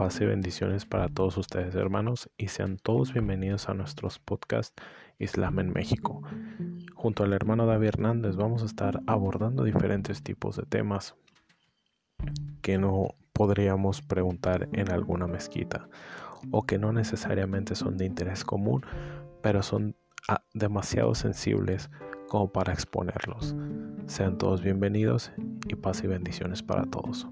paz y bendiciones para todos ustedes hermanos y sean todos bienvenidos a nuestros podcasts Islam en México. Junto al hermano David Hernández vamos a estar abordando diferentes tipos de temas que no podríamos preguntar en alguna mezquita o que no necesariamente son de interés común, pero son ah, demasiado sensibles como para exponerlos. Sean todos bienvenidos y paz y bendiciones para todos.